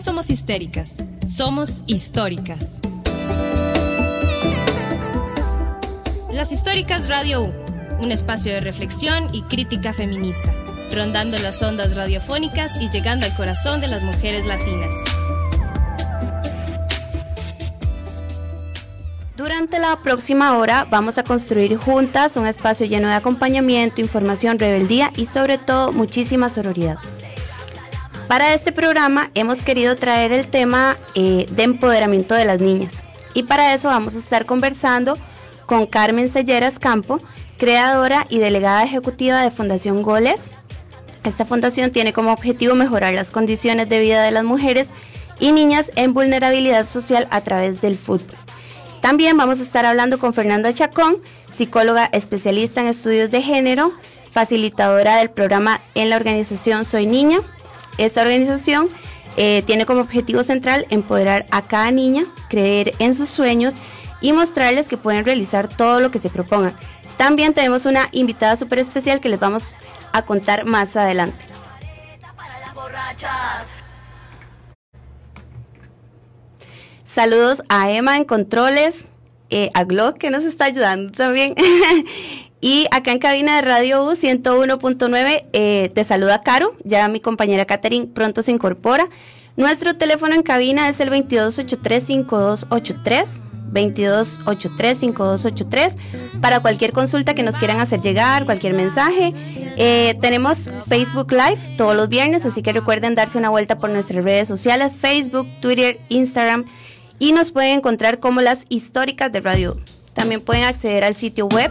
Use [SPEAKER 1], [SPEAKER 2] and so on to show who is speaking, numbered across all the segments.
[SPEAKER 1] somos histéricas, somos históricas. Las Históricas Radio U, un espacio de reflexión y crítica feminista, rondando las ondas radiofónicas y llegando al corazón de las mujeres latinas.
[SPEAKER 2] Durante la próxima hora vamos a construir juntas un espacio lleno de acompañamiento, información, rebeldía y sobre todo muchísima sororidad. Para este programa hemos querido traer el tema eh, de empoderamiento de las niñas y para eso vamos a estar conversando con Carmen Selleras Campo, creadora y delegada ejecutiva de Fundación Goles. Esta fundación tiene como objetivo mejorar las condiciones de vida de las mujeres y niñas en vulnerabilidad social a través del fútbol. También vamos a estar hablando con Fernanda Chacón, psicóloga especialista en estudios de género, facilitadora del programa en la organización Soy Niña esta organización eh, tiene como objetivo central empoderar a cada niña, creer en sus sueños y mostrarles que pueden realizar todo lo que se propongan. También tenemos una invitada súper especial que les vamos a contar más adelante. Saludos a Emma en Controles, eh, a Glock que nos está ayudando también Y acá en cabina de Radio U 101.9 eh, te saluda Caro, ya mi compañera Katherine pronto se incorpora. Nuestro teléfono en cabina es el 2283-5283, 2283-5283, para cualquier consulta que nos quieran hacer llegar, cualquier mensaje. Eh, tenemos Facebook Live todos los viernes, así que recuerden darse una vuelta por nuestras redes sociales, Facebook, Twitter, Instagram, y nos pueden encontrar como las históricas de Radio U. También pueden acceder al sitio web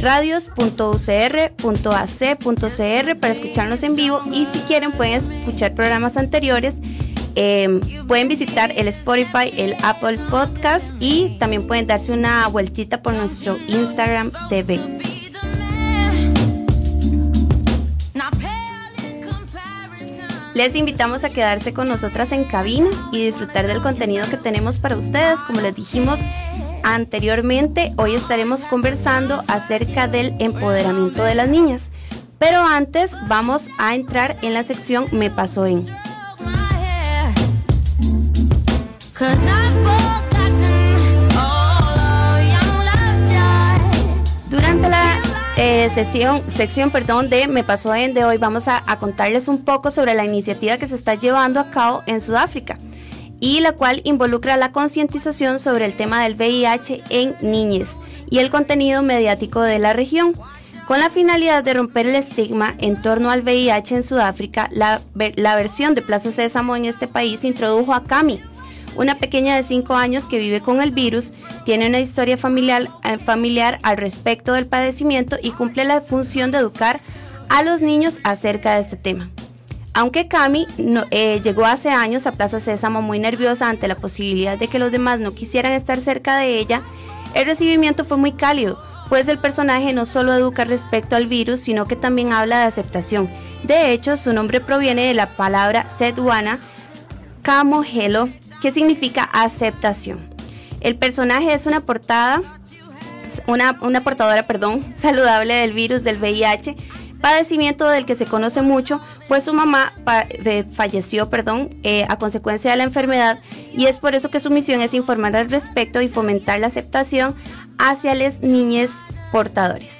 [SPEAKER 2] radios.ucr.ac.cr para escucharnos en vivo y si quieren pueden escuchar programas anteriores. Em, pueden visitar el Spotify, el Apple Podcast y también pueden darse una vueltita por nuestro Instagram TV. Les invitamos a quedarse con nosotras en cabina y disfrutar del contenido que tenemos para ustedes. Como les dijimos, anteriormente, hoy estaremos conversando acerca del empoderamiento de las niñas. Pero antes vamos a entrar en la sección Me pasó en. Durante la eh, sesión, sección perdón, de Me pasó en de hoy vamos a contarles un poco sobre la iniciativa que se está llevando a cabo en Sudáfrica y la cual involucra la concientización sobre el tema del VIH en niñez y el contenido mediático de la región. Con la finalidad de romper el estigma en torno al VIH en Sudáfrica, la, versión de Plaza Sésamo en este país introdujo a Cami, una pequeña de 5 años que vive con el virus, tiene una historia familiar, eh, familiar al respecto del padecimiento y cumple la función de educar a los niños acerca de este tema. Aunque Cami eh, llegó hace años a Plaza Sésamo muy nerviosa ante la posibilidad de que los demás no quisieran estar cerca de ella, el recibimiento fue muy cálido, pues el personaje no solo educa respecto al virus, sino que también habla de aceptación. De hecho, su nombre proviene de la palabra Sedwana Kamogelo, que significa aceptación. El personaje es una portada, una portadora, perdón, saludable del virus del VIH, padecimiento del que se conoce mucho, pues su mamá falleció perdón, eh, a consecuencia de la enfermedad y es por eso que su misión es informar al respecto y fomentar la aceptación hacia las niñas portadores.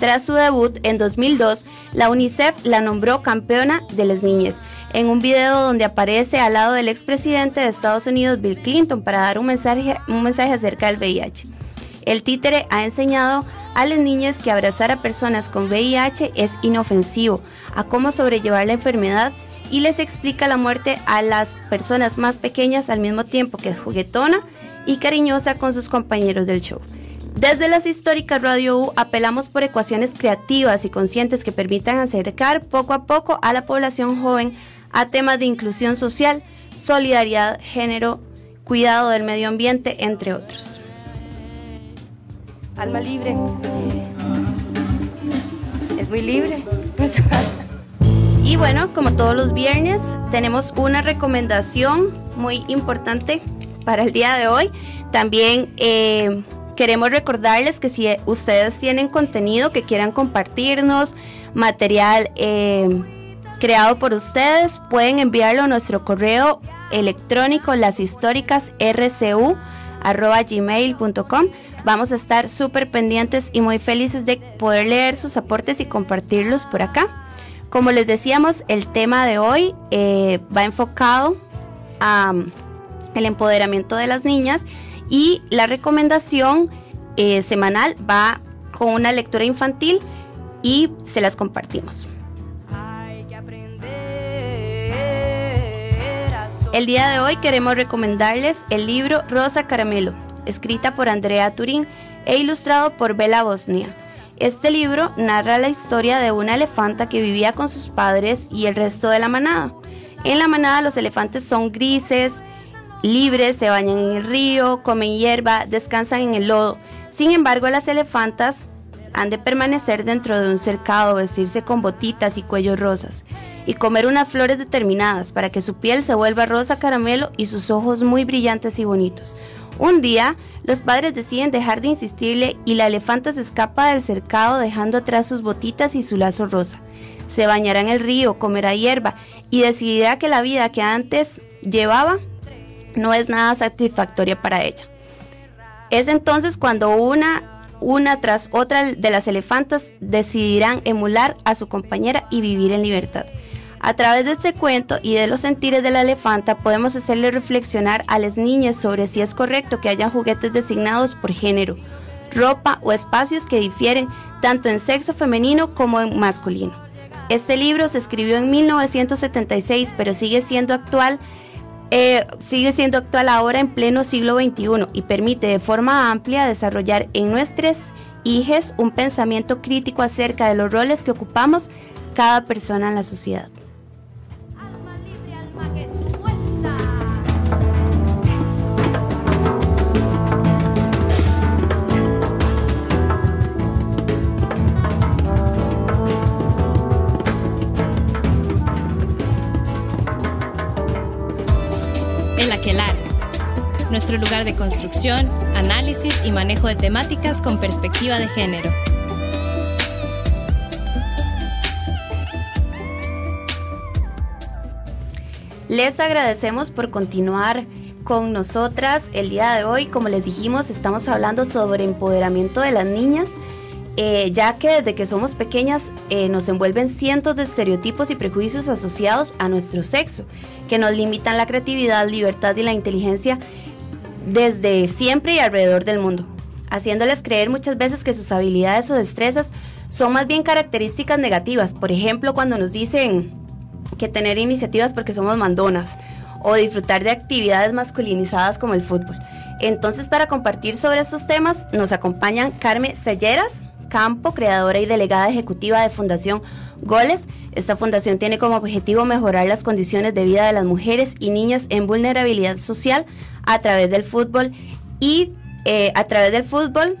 [SPEAKER 2] Tras su debut en 2002, la UNICEF la nombró campeona de las niñas en un video donde aparece al lado del expresidente de Estados Unidos, Bill Clinton, para dar un mensaje, un mensaje acerca del VIH. El títere ha enseñado las niñas que abrazar a personas con VIH es inofensivo, a cómo sobrellevar la enfermedad y les explica la muerte a las personas más pequeñas al mismo tiempo que es juguetona y cariñosa con sus compañeros del show. Desde las históricas Radio U apelamos por ecuaciones creativas y conscientes que permitan acercar poco a poco a la población joven a temas de inclusión social, solidaridad, género, cuidado del medio ambiente, entre otros. Alma libre. Es muy libre. Y bueno, como todos los viernes, tenemos una recomendación muy importante para el día de hoy. También eh, queremos recordarles que si ustedes tienen contenido que quieran compartirnos, material eh, creado por ustedes. Pueden enviarlo a nuestro correo electrónico gmail.com Vamos a estar súper pendientes y muy felices de poder leer sus aportes y compartirlos por acá. Como les decíamos, el tema de hoy eh, va enfocado a um, el empoderamiento de las niñas y la recomendación eh, semanal va con una lectura infantil y se las compartimos. El día de hoy queremos recomendarles el libro Rosa Caramelo, escrita por Andrea Turín e ilustrado por Bela Bosnia. Este libro narra la historia de una elefanta que vivía con sus padres y el resto de la manada. En la manada los elefantes son grises, libres, se bañan en el río, comen hierba, descansan en el lodo. Sin embargo, las elefantas han de permanecer dentro de un cercado, vestirse con botitas y cuellos rosas y comer unas flores determinadas para que su piel se vuelva rosa caramelo y sus ojos muy brillantes y bonitos. Un día, los padres deciden dejar de insistirle y la elefanta se escapa del cercado dejando atrás sus botitas y su lazo rosa. Se bañará en el río, comerá hierba y decidirá que la vida que antes llevaba no es nada satisfactoria para ella. Es entonces cuando una, una tras otra de las elefantas decidirán emular a su compañera y vivir en libertad. A través de este cuento y de los sentires de la elefanta podemos hacerle reflexionar a las niñas sobre si es correcto que haya juguetes designados por género, ropa o espacios que difieren tanto en sexo femenino como en masculino. Este libro se escribió en 1976 pero sigue siendo actual eh, sigue siendo actual ahora en pleno siglo XXI y permite de forma amplia desarrollar en nuestras hijas un pensamiento crítico acerca de los roles que ocupamos cada persona en la sociedad.
[SPEAKER 1] El Aquelar, nuestro lugar de construcción, análisis y manejo de temáticas con perspectiva de género.
[SPEAKER 2] Les agradecemos por continuar con nosotras el día de hoy. Como les dijimos, estamos hablando sobre empoderamiento de las niñas, eh, ya que desde que somos pequeñas eh, nos envuelven cientos de estereotipos y prejuicios asociados a nuestro sexo, que nos limitan la creatividad, libertad y la inteligencia desde siempre y alrededor del mundo, haciéndoles creer muchas veces que sus habilidades o destrezas son más bien características negativas. Por ejemplo, cuando nos dicen que tener iniciativas porque somos mandonas o disfrutar de actividades masculinizadas como el fútbol. Entonces, para compartir sobre estos temas, nos acompañan Carmen Selleras Campo, creadora y delegada ejecutiva de Fundación Goles. Esta fundación tiene como objetivo mejorar las condiciones de vida de las mujeres y niñas en vulnerabilidad social a través del fútbol y eh, a través del fútbol.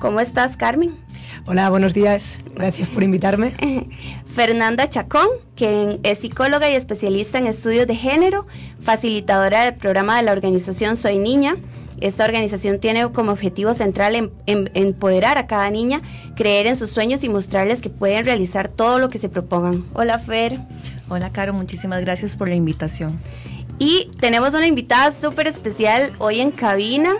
[SPEAKER 2] ¿Cómo estás, Carmen?
[SPEAKER 3] Hola, buenos días. Gracias por invitarme.
[SPEAKER 2] Fernanda Chacón, quien es psicóloga y especialista en estudios de género, facilitadora del programa de la organización Soy Niña. Esta organización tiene como objetivo central en, empoderar a cada niña, creer en sus sueños y mostrarles que pueden realizar todo lo que se propongan. Hola Fer.
[SPEAKER 4] Hola Caro, muchísimas gracias por la invitación.
[SPEAKER 2] Y tenemos una invitada súper especial hoy en cabina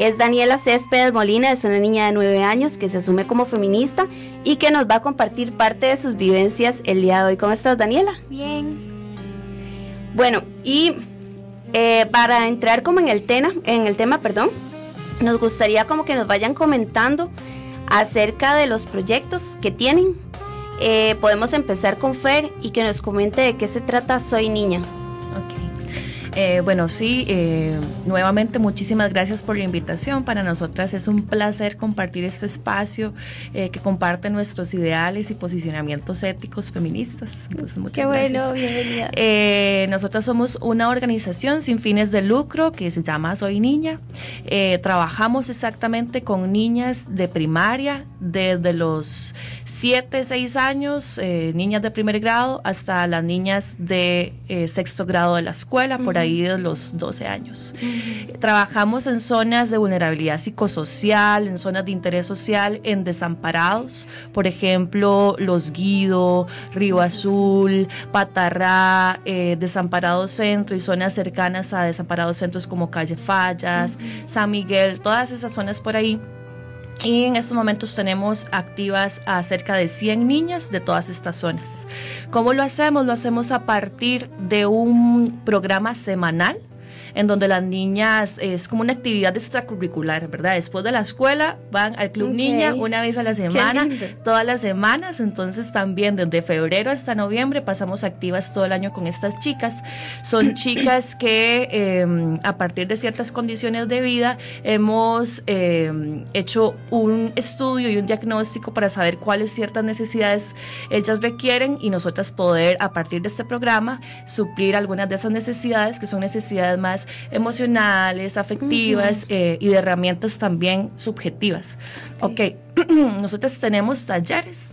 [SPEAKER 2] es Daniela Céspedes Molina, es una niña de 9 años que se asume como feminista y que nos va a compartir parte de sus vivencias el día de hoy. ¿Cómo estás, Daniela?
[SPEAKER 5] Bien.
[SPEAKER 2] Bueno, y eh, para entrar como en el tema, en el tema, perdón, nos gustaría como que nos vayan comentando acerca de los proyectos que tienen. Eh, podemos empezar con Fer y que nos comente de qué se trata Soy Niña.
[SPEAKER 4] Eh, bueno, sí, eh, nuevamente muchísimas gracias por la invitación. Para nosotras es un placer compartir este espacio eh, que comparte nuestros ideales y posicionamientos éticos feministas.
[SPEAKER 2] Entonces, muchas Qué bueno, bienvenida.
[SPEAKER 4] nosotras somos una organización sin fines de lucro que se llama Soy Niña. trabajamos exactamente con niñas de primaria desde los 7, 6 años, eh, niñas de primer grado, hasta las niñas de eh, sexto grado de la escuela, por ahí de los 12 años. Trabajamos en zonas de vulnerabilidad psicosocial, en zonas de interés social, en desamparados, por ejemplo, Los Guido, Río Azul, Patarrá, eh, Desamparados Centro y zonas cercanas a Desamparados Centros como Calle Fallas, San Miguel, todas esas zonas por ahí y en estos momentos tenemos activas a cerca de 100 niñas de todas estas zonas. ¿Cómo lo hacemos? Lo hacemos a partir de un programa semanal en donde las niñas es como una actividad extracurricular, ¿verdad? Después de la escuela van al Club Niña una vez a la semana, todas las semanas, entonces también desde febrero hasta noviembre pasamos activas todo el año con estas chicas. Son chicas que em, a partir de ciertas condiciones de vida hemos em, hecho un estudio y un diagnóstico para saber cuáles ciertas necesidades ellas requieren y nosotras poder a partir de este programa suplir algunas de esas necesidades que son necesidades más emocionales, afectivas eh, y de herramientas también subjetivas. Ok, nosotros tenemos talleres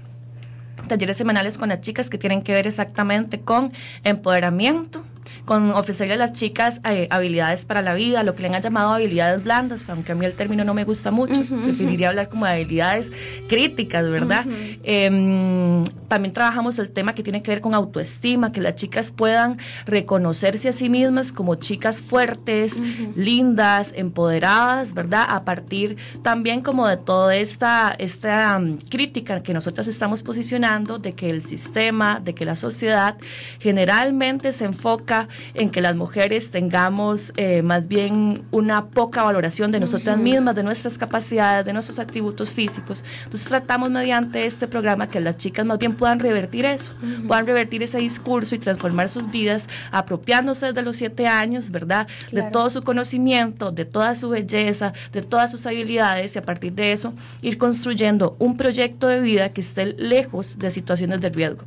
[SPEAKER 4] talleres semanales con las chicas que tienen que ver exactamente con empoderamiento, con ofrecerle a las chicas eh, habilidades para la vida, lo que le han llamado habilidades blandas, aunque a mí el término no me gusta mucho, preferiría hablar como de habilidades críticas, ¿verdad? Em, también trabajamos el tema que tiene que ver con autoestima, que las chicas puedan reconocerse a sí mismas como chicas fuertes, lindas, empoderadas, ¿verdad? A partir también como de toda esta, esta crítica que nosotras estamos posicionando de que el sistema, de que la sociedad generalmente se enfoca en que las mujeres tengamos eh, más bien una poca valoración de nosotras mismas, de nuestras capacidades, de nuestros atributos físicos. Entonces tratamos mediante este programa que las chicas más bien puedan revertir eso, puedan revertir ese discurso y transformar sus vidas apropiándose desde los siete años, ¿verdad? De todo su conocimiento, de toda su belleza, de todas sus habilidades y a partir de eso ir construyendo un proyecto de vida que esté lejos de situaciones de riesgo.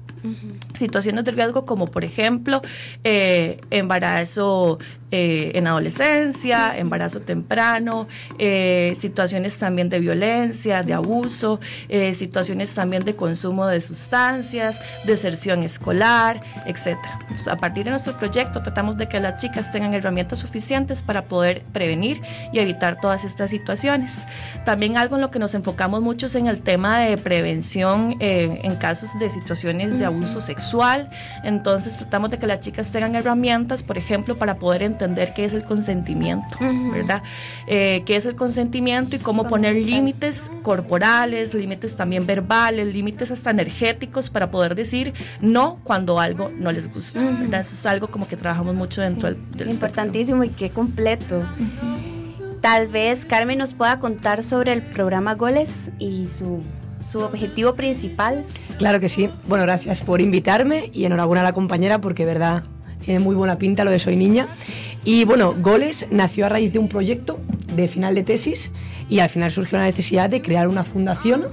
[SPEAKER 4] Situaciones de riesgo como por ejemplo eh, embarazo eh, en adolescencia, embarazo temprano, eh, situaciones también de violencia, de abuso, eh, situaciones también de consumo de sustancias, deserción escolar, etc. a partir de nuestro proyecto tratamos de que las chicas tengan herramientas suficientes para poder prevenir y evitar todas estas situaciones. También algo en lo que nos enfocamos mucho es en el tema de prevención en casos de situaciones de abuso sexual. Entonces tratamos de que las chicas tengan herramientas, por ejemplo, para poder entender entender qué es el consentimiento, ¿verdad? Eh, qué es el consentimiento y cómo poner límites corporales, límites también verbales, límites hasta energéticos para poder decir no cuando algo no les gusta, ¿verdad? Eso es algo como que trabajamos mucho dentro del,
[SPEAKER 2] Importantísimo y qué completo. Tal vez Carmen nos pueda contar sobre el programa Goles y su su objetivo principal.
[SPEAKER 3] Claro que sí. Bueno, gracias por invitarme y enhorabuena a la compañera porque, verdad, tiene muy buena pinta lo de Soy Niña. Y bueno, Goles nació a raíz de un proyecto de final de tesis y al final surgió la necesidad de crear una fundación.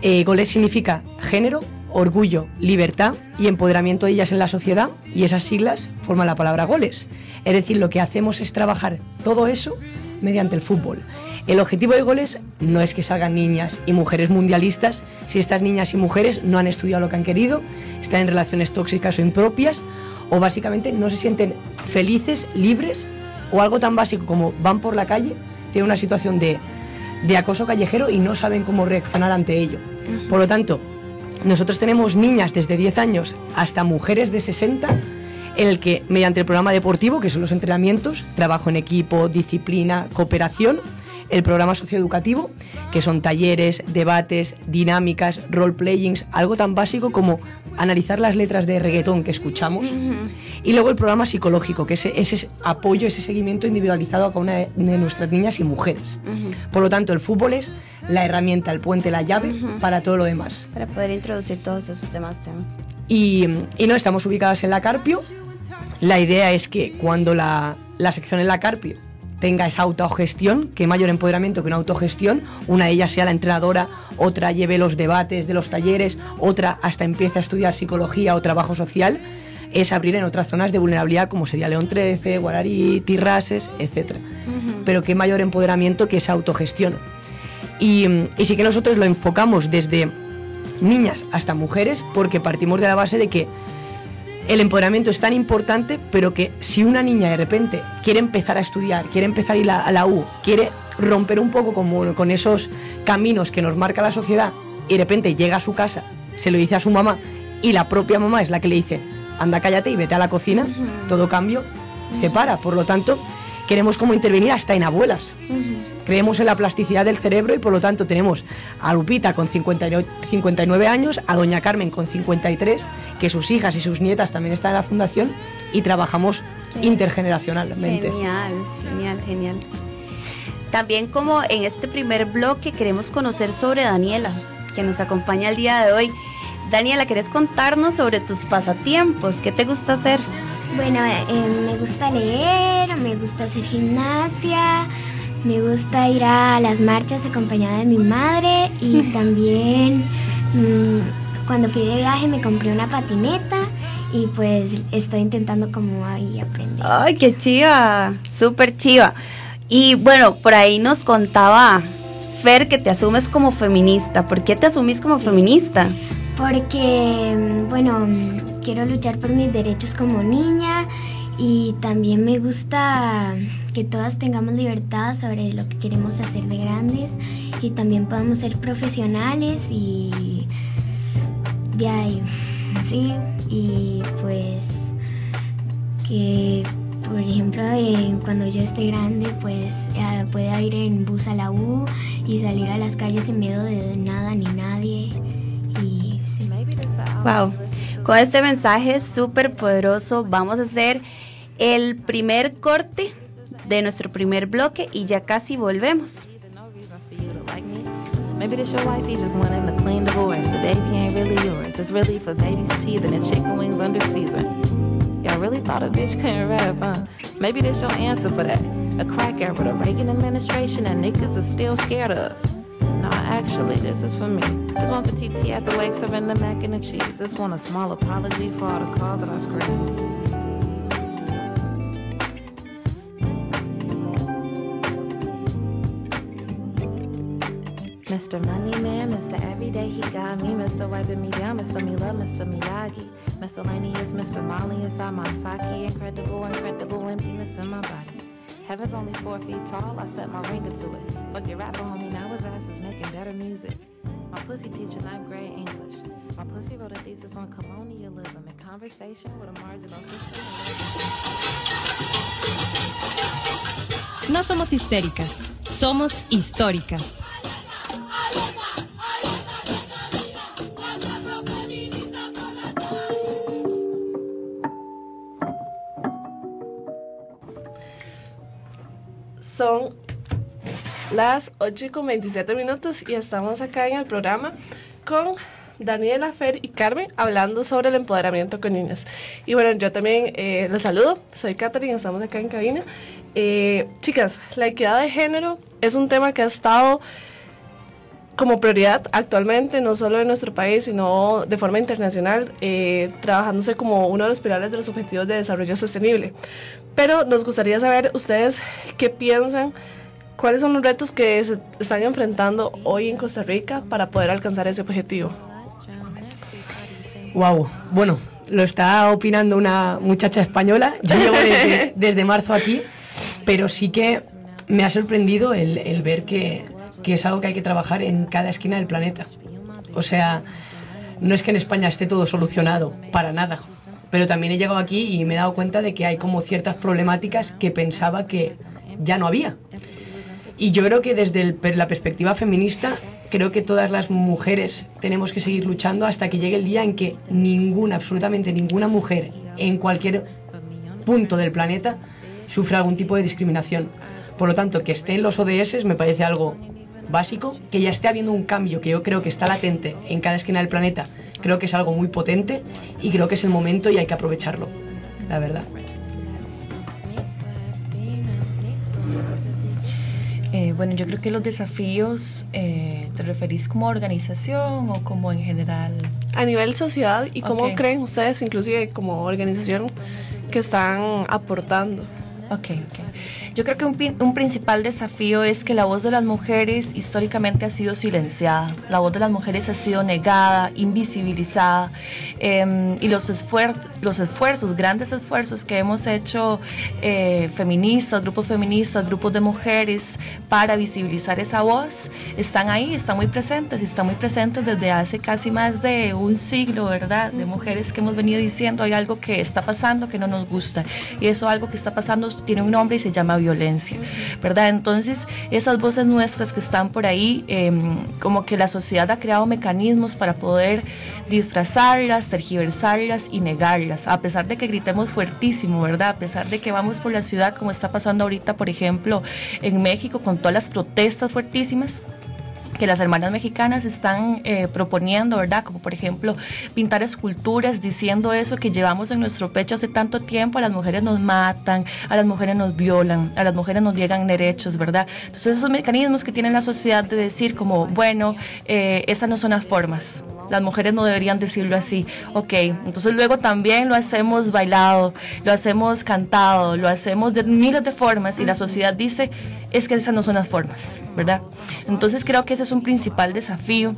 [SPEAKER 3] Eh, Goles significa género, orgullo, libertad y empoderamiento de ellas en la sociedad y esas siglas forman la palabra Goles. Es decir, lo que hacemos es trabajar todo eso mediante el fútbol. El objetivo de Goles no es que salgan niñas y mujeres mundialistas si estas niñas y mujeres no han estudiado lo que han querido, están en relaciones tóxicas o impropias o básicamente no se sienten felices, libres o algo tan básico como van por la calle, tienen una situación de, acoso callejero y no saben cómo reaccionar ante ello. Por lo tanto, nosotros tenemos niñas desde 10 años hasta mujeres de 60 en el que mediante el programa deportivo, que son los entrenamientos, trabajo en equipo, disciplina, cooperación, el programa socioeducativo, que son talleres, debates, dinámicas, role-playings, algo tan básico como analizar las letras de reggaetón que escuchamos, y luego el programa psicológico, que es ese apoyo, ese seguimiento individualizado a cada una de nuestras niñas y mujeres. Por lo tanto, el fútbol es la herramienta, el puente, la llave para todo lo demás.
[SPEAKER 2] Para poder introducir todos esos demás temas.
[SPEAKER 3] Y, y no, estamos ubicadas en la Carpio. La idea es que cuando la, la sección en la Carpio tenga esa autogestión, que mayor empoderamiento que una autogestión, una de ellas sea la entrenadora, otra lleve los debates de los talleres, otra hasta empiece a estudiar psicología o trabajo social, es abrir en otras zonas de vulnerabilidad como sería León 13, Guararí, Tirrases, etc. Pero qué mayor empoderamiento que esa autogestión. Y, y sí que nosotros lo enfocamos desde niñas hasta mujeres, porque partimos de la base de que el empoderamiento es tan importante, pero que si una niña de repente quiere empezar a estudiar, quiere empezar a ir a la U, quiere romper un poco con, con esos caminos que nos marca la sociedad y de repente llega a su casa, se lo dice a su mamá y la propia mamá es la que le dice, anda cállate y vete a la cocina, todo cambio se para. Por lo tanto, queremos como intervenir hasta en abuelas. Creemos en la plasticidad del cerebro y por lo tanto tenemos a Lupita con 59 años, a Doña Carmen con 53, que sus hijas y sus nietas también están en la fundación y trabajamos intergeneracionalmente.
[SPEAKER 2] Genial, genial, genial. También como en este primer bloque queremos conocer sobre Daniela, que nos acompaña el día de hoy. Daniela, ¿querés contarnos sobre tus pasatiempos? ¿Qué te gusta hacer?
[SPEAKER 5] Bueno, eh, me gusta leer, me gusta hacer gimnasia, me gusta ir a las marchas acompañada de mi madre y también mm, cuando fui de viaje me compré una patineta y pues estoy intentando como ahí aprender.
[SPEAKER 2] Ay, qué chiva, súper chiva. Y bueno, por ahí nos contaba Fer que te asumes como feminista. ¿Por qué te asumís como feminista?
[SPEAKER 5] Porque, mm, bueno, quiero luchar por mis derechos como niña y también me gusta que todas tengamos libertad sobre lo que queremos hacer de grandes y también podamos ser profesionales y de ahí, sí, y pues que por ejemplo cuando yo esté grande pues eh, pueda ir en bus a la U y salir a las calles sin miedo de nada ni nadie y sí.
[SPEAKER 2] Wow, con este mensaje súper poderoso vamos a hacer el primer corte de nuestro primer bloque y ya casi volvemos. Maybe this your wife, he's just wanting to clean divorce. The baby ain't really yours. It's really for baby's teeth and chicken wings under Caesar. Y'all really thought a bitch couldn't rap, huh? Maybe this your answer for that. A crack era, the Reagan administration that niggas are still scared of. No, actually, this is for me. This one for TT at the lake serving the mac and the cheese. This one a small apology for all the calls that I screamed. Mr. Money Man, Mr. Everyday, he got me. Mr. Wiping me down, Mr. Love, Mr. Miyagi. Miscellaneous, Mr. Molly inside my sake. Incredible, incredible emptiness in my body. Heaven's only four feet tall, I set my ringer to it. Fuck your rapper, homie, now his ass is making better music. My pussy teaching ninth grade English. My pussy wrote a thesis on colonialism in conversation with a marginal sister. No somos histéricas, somos históricas.
[SPEAKER 6] Son las 8 y con 27 minutos y estamos acá en el programa con Daniela, Fer y Carmen hablando sobre el empoderamiento con niñas. Y bueno, yo también eh, les saludo, soy Catherine, estamos acá en cabina. Eh, chicas, la equidad de género es un tema que ha estado como prioridad actualmente, no solo en nuestro país, sino de forma internacional, eh, trabajándose como uno de los pilares de los objetivos de desarrollo sostenible. Pero nos gustaría saber ustedes qué piensan, cuáles son los retos que se están enfrentando hoy en Costa Rica para poder alcanzar ese objetivo.
[SPEAKER 3] Wow, bueno, lo está opinando una muchacha española. Yo llevo desde, marzo aquí, pero sí que me ha sorprendido el ver que que es algo que hay que trabajar en cada esquina del planeta. O sea, no es que en España esté todo solucionado, para nada. Pero también he llegado aquí y me he dado cuenta de que hay como ciertas problemáticas que pensaba que ya no había. Y yo creo que desde la perspectiva feminista, creo que todas las mujeres tenemos que seguir luchando hasta que llegue el día en que ninguna, absolutamente ninguna mujer en cualquier punto del planeta sufra algún tipo de discriminación. Por lo tanto, que esté en los ODS me parece algo básico, que ya esté habiendo un cambio que yo creo que está latente en cada esquina del planeta, creo que es algo muy potente y creo que es el momento y hay que aprovecharlo, la verdad.
[SPEAKER 4] Eh, bueno, yo creo que los desafíos, eh, ¿te referís como organización o como en general?
[SPEAKER 6] A nivel sociedad y cómo creen ustedes, inclusive como organización, que están aportando.
[SPEAKER 4] Ok, ok. Yo creo que un, un, principal desafío es que la voz de las mujeres históricamente ha sido silenciada, la voz de las mujeres ha sido negada, invisibilizada. Eh, y los, esfuer los esfuerzos, grandes esfuerzos que hemos hecho eh, feministas, grupos feministas, grupos de mujeres para visibilizar esa voz, están ahí, están muy presentes y están muy presentes desde hace casi más de un siglo, ¿verdad? De mujeres que hemos venido diciendo hay algo que está pasando que no nos gusta y eso algo que está pasando tiene un nombre y se llama violencia, ¿verdad? Entonces, esas voces nuestras que están por ahí, eh, como que la sociedad ha creado mecanismos para poder disfrazarlas, tergiversarlas y negarlas, a pesar de que gritemos fuertísimo, ¿verdad? A pesar de que vamos por la ciudad como está pasando ahorita, por ejemplo, en México con todas las protestas fuertísimas que las hermanas mexicanas están eh, proponiendo, ¿verdad? Como por ejemplo pintar esculturas diciendo eso que llevamos en nuestro pecho hace tanto tiempo, a las mujeres nos matan, a las mujeres nos violan, a las mujeres nos llegan derechos, ¿verdad? Entonces esos mecanismos que tiene la sociedad de decir como, bueno, eh, esas no son las formas, las mujeres no deberían decirlo así. Ok, entonces luego también lo hacemos bailado, lo hacemos cantado, lo hacemos de miles de formas y la sociedad dice, es que esas no son las formas, ¿verdad? Entonces creo que ese es un principal desafío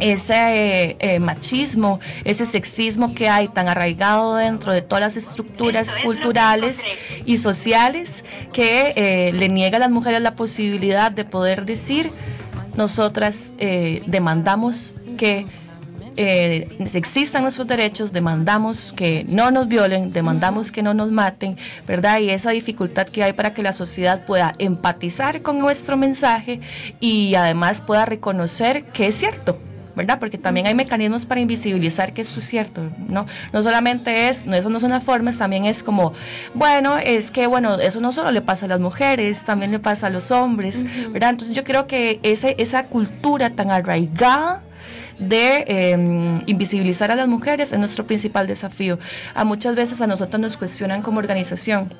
[SPEAKER 4] ese eh, eh, machismo, ese sexismo que hay tan arraigado dentro de todas las estructuras culturales y sociales que eh, le niega a las mujeres la posibilidad de poder decir, nosotras demandamos que eh, existan nuestros derechos, demandamos que no nos violen, demandamos que no nos maten, ¿verdad? Y esa dificultad que hay para que la sociedad pueda empatizar con nuestro mensaje y además pueda reconocer que es cierto, ¿verdad? Porque también hay mecanismos para invisibilizar que eso es cierto, ¿no? No solamente es, no, eso no son las formas, también es como, bueno, es que, bueno, eso no solo le pasa a las mujeres, también le pasa a los hombres, ¿verdad? Entonces yo creo que ese, esa cultura tan arraigada, de em, invisibilizar a las mujeres es nuestro principal desafío. A muchas veces a nosotros nos cuestionan como organización